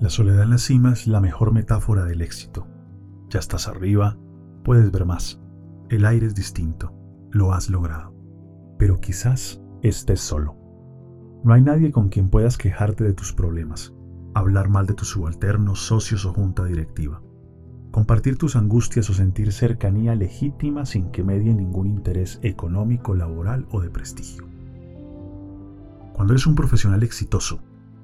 La soledad en la cima es la mejor metáfora del éxito. Ya estás arriba, puedes ver más. El aire es distinto, lo has logrado. Pero quizás estés solo. No hay nadie con quien puedas quejarte de tus problemas, hablar mal de tus subalternos, socios o junta directiva. Compartir tus angustias o sentir cercanía legítima sin que medie ningún interés económico, laboral o de prestigio. Cuando eres un profesional exitoso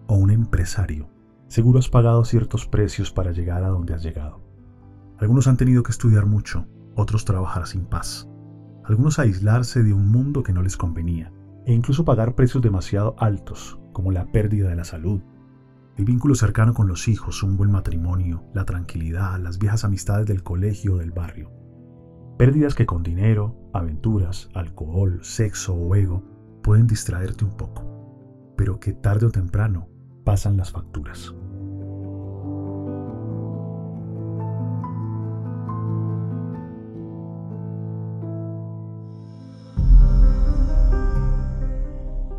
o un empresario, Seguro has pagado ciertos precios para llegar a donde has llegado. Algunos han tenido que estudiar mucho, otros trabajar sin paz. Algunos aislarse de un mundo que no les convenía, e incluso pagar precios demasiado altos, como la pérdida de la salud, el vínculo cercano con los hijos, un buen matrimonio, la tranquilidad, las viejas amistades del colegio o del barrio. Pérdidas que con dinero, aventuras, alcohol, sexo o ego pueden distraerte un poco, pero que tarde o temprano pasan las facturas.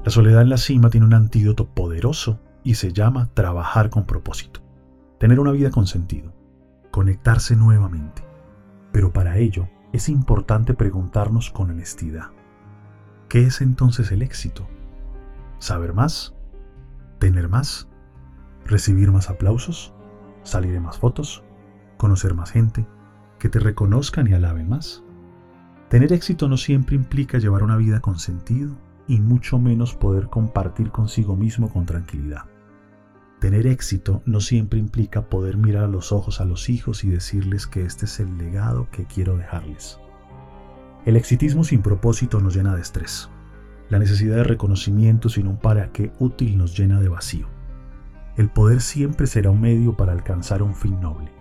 La soledad en la cima tiene un antídoto poderoso y se llama trabajar con propósito, tener una vida con sentido, conectarse nuevamente. Pero para ello es importante preguntarnos con honestidad, ¿qué es entonces el éxito? ¿Saber más? ¿Tener más? ¿Recibir más aplausos? ¿Salir en más fotos? ¿Conocer más gente? ¿Que te reconozcan y alaben más? Tener éxito no siempre implica llevar una vida con sentido y mucho menos poder compartir consigo mismo con tranquilidad. Tener éxito no siempre implica poder mirar a los ojos a los hijos y decirles que este es el legado que quiero dejarles. El exitismo sin propósito nos llena de estrés. La necesidad de reconocimiento sin un para qué útil nos llena de vacío. El poder siempre será un medio para alcanzar un fin noble,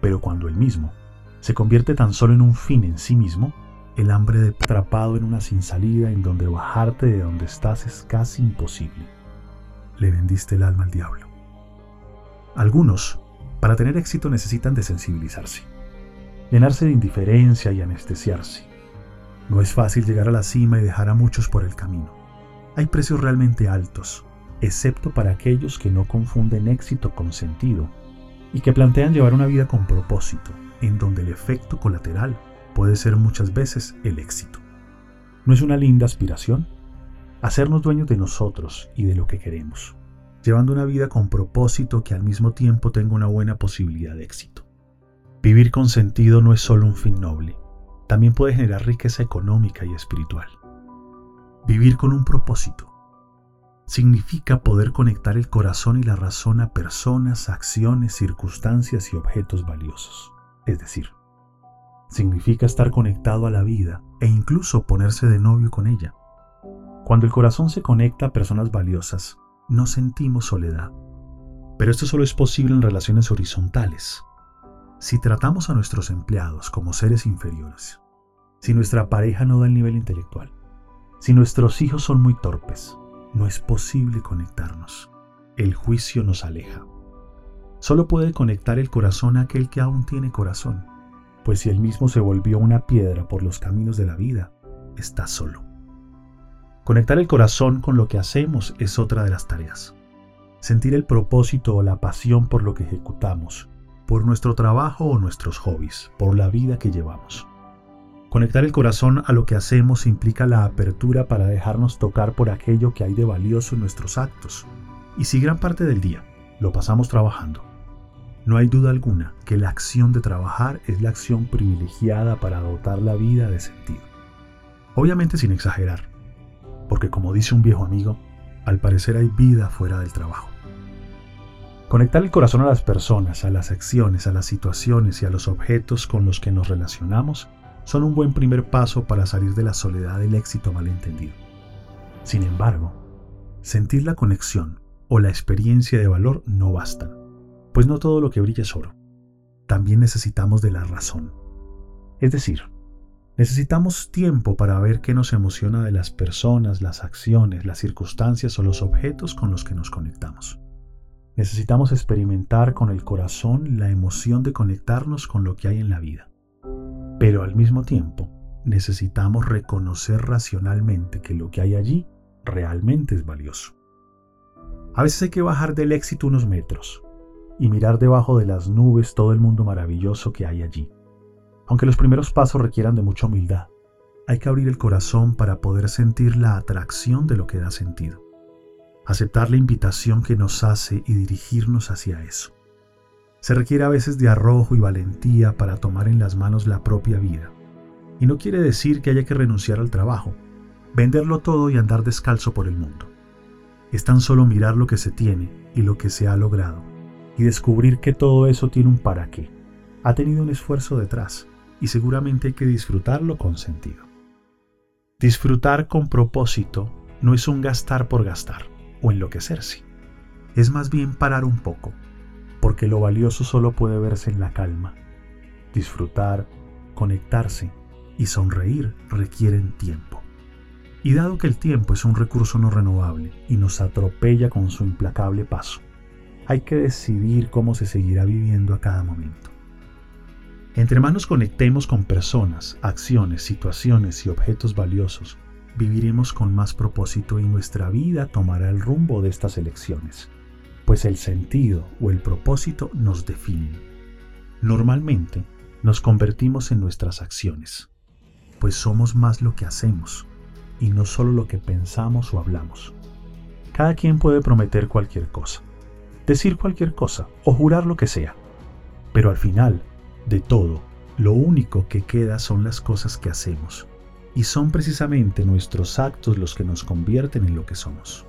pero cuando el mismo se convierte tan solo en un fin en sí mismo, el hambre de atrapado en una sin salida en donde bajarte de donde estás es casi imposible. Le vendiste el alma al diablo. Algunos, para tener éxito, necesitan desensibilizarse, llenarse de indiferencia y anestesiarse. No es fácil llegar a la cima y dejar a muchos por el camino. Hay precios realmente altos, excepto para aquellos que no confunden éxito con sentido y que plantean llevar una vida con propósito, en donde el efecto colateral puede ser muchas veces el éxito. ¿No es una linda aspiración? Hacernos dueños de nosotros y de lo que queremos, llevando una vida con propósito que al mismo tiempo tenga una buena posibilidad de éxito. Vivir con sentido no es solo un fin noble, también puede generar riqueza económica y espiritual. Vivir con un propósito significa poder conectar el corazón y la razón a personas, acciones, circunstancias y objetos valiosos. Es decir, significa estar conectado a la vida e incluso ponerse de novio con ella. Cuando el corazón se conecta a personas valiosas, no sentimos soledad. Pero esto solo es posible en relaciones horizontales. Si tratamos a nuestros empleados como seres inferiores, si nuestra pareja no da el nivel intelectual, si nuestros hijos son muy torpes, no es posible conectarnos. El juicio nos aleja. Solo puede conectar el corazón a aquel que aún tiene corazón pues si él mismo se volvió una piedra por los caminos de la vida, está solo. Conectar el corazón con lo que hacemos es otra de las tareas. Sentir el propósito o la pasión por lo que ejecutamos, por nuestro trabajo o nuestros hobbies, por la vida que llevamos. Conectar el corazón a lo que hacemos implica la apertura para dejarnos tocar por aquello que hay de valioso en nuestros actos. Y si gran parte del día lo pasamos trabajando, no hay duda alguna que la acción de trabajar es la acción privilegiada para dotar la vida de sentido. Obviamente sin exagerar, porque como dice un viejo amigo, al parecer hay vida fuera del trabajo. Conectar el corazón a las personas, a las acciones, a las situaciones y a los objetos con los que nos relacionamos son un buen primer paso para salir de la soledad del éxito malentendido. Sin embargo, sentir la conexión o la experiencia de valor no bastan. Pues no todo lo que brilla es oro. También necesitamos de la razón. Es decir, necesitamos tiempo para ver qué nos emociona de las personas, las acciones, las circunstancias o los objetos con los que nos conectamos. Necesitamos experimentar con el corazón la emoción de conectarnos con lo que hay en la vida. Pero al mismo tiempo, necesitamos reconocer racionalmente que lo que hay allí realmente es valioso. A veces hay que bajar del éxito unos metros, y mirar debajo de las nubes todo el mundo maravilloso que hay allí. Aunque los primeros pasos requieran de mucha humildad, hay que abrir el corazón para poder sentir la atracción de lo que da sentido. Aceptar la invitación que nos hace y dirigirnos hacia eso. Se requiere a veces de arrojo y valentía para tomar en las manos la propia vida. Y no quiere decir que haya que renunciar al trabajo, venderlo todo y andar descalzo por el mundo. Es tan solo mirar lo que se tiene y lo que se ha logrado y descubrir que todo eso tiene un para qué. Ha tenido un esfuerzo detrás y seguramente hay que disfrutarlo con sentido. Disfrutar con propósito no es un gastar por gastar o enloquecerse. Es más bien parar un poco, porque lo valioso solo puede verse en la calma. Disfrutar, conectarse y sonreír requieren tiempo. Y dado que el tiempo es un recurso no renovable y nos atropella con su implacable paso, hay que decidir cómo se seguirá viviendo a cada momento. Entre más nos conectemos con personas, acciones, situaciones y objetos valiosos, viviremos con más propósito y nuestra vida tomará el rumbo de estas elecciones, pues el sentido o el propósito nos definen. Normalmente nos convertimos en nuestras acciones, pues somos más lo que hacemos y no solo lo que pensamos o hablamos. Cada quien puede prometer cualquier cosa, decir cualquier cosa o jurar lo que sea, pero al final de todo, lo único que queda son las cosas que hacemos, y son precisamente nuestros actos los que nos convierten en lo que somos.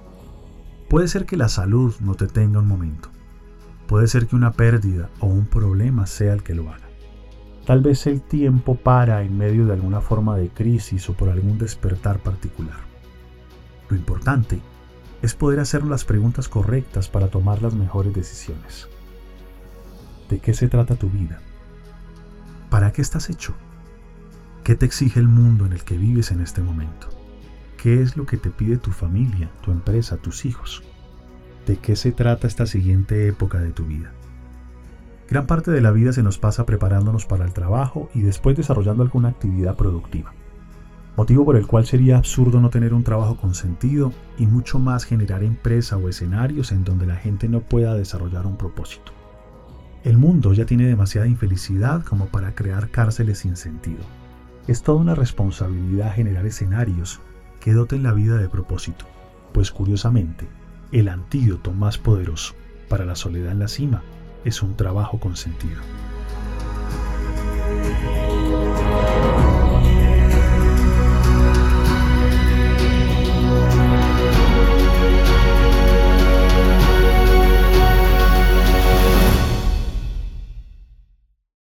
Puede ser que la salud no te tenga un momento, puede ser que una pérdida o un problema sea el que lo haga. Tal vez el tiempo para en medio de alguna forma de crisis o por algún despertar particular. Lo importante es poder hacer las preguntas correctas para tomar las mejores decisiones. ¿De qué se trata tu vida? ¿Para qué estás hecho? ¿Qué te exige el mundo en el que vives en este momento? ¿Qué es lo que te pide tu familia, tu empresa, tus hijos? ¿De qué se trata esta siguiente época de tu vida? Gran parte de la vida se nos pasa preparándonos para el trabajo y después desarrollando alguna actividad productiva. Motivo por el cual sería absurdo no tener un trabajo con sentido y mucho más generar empresa o escenarios en donde la gente no pueda desarrollar un propósito. El mundo ya tiene demasiada infelicidad como para crear cárceles sin sentido. Es toda una responsabilidad generar escenarios que doten la vida de propósito, pues curiosamente, el antídoto más poderoso para la soledad en la cima es un trabajo con sentido.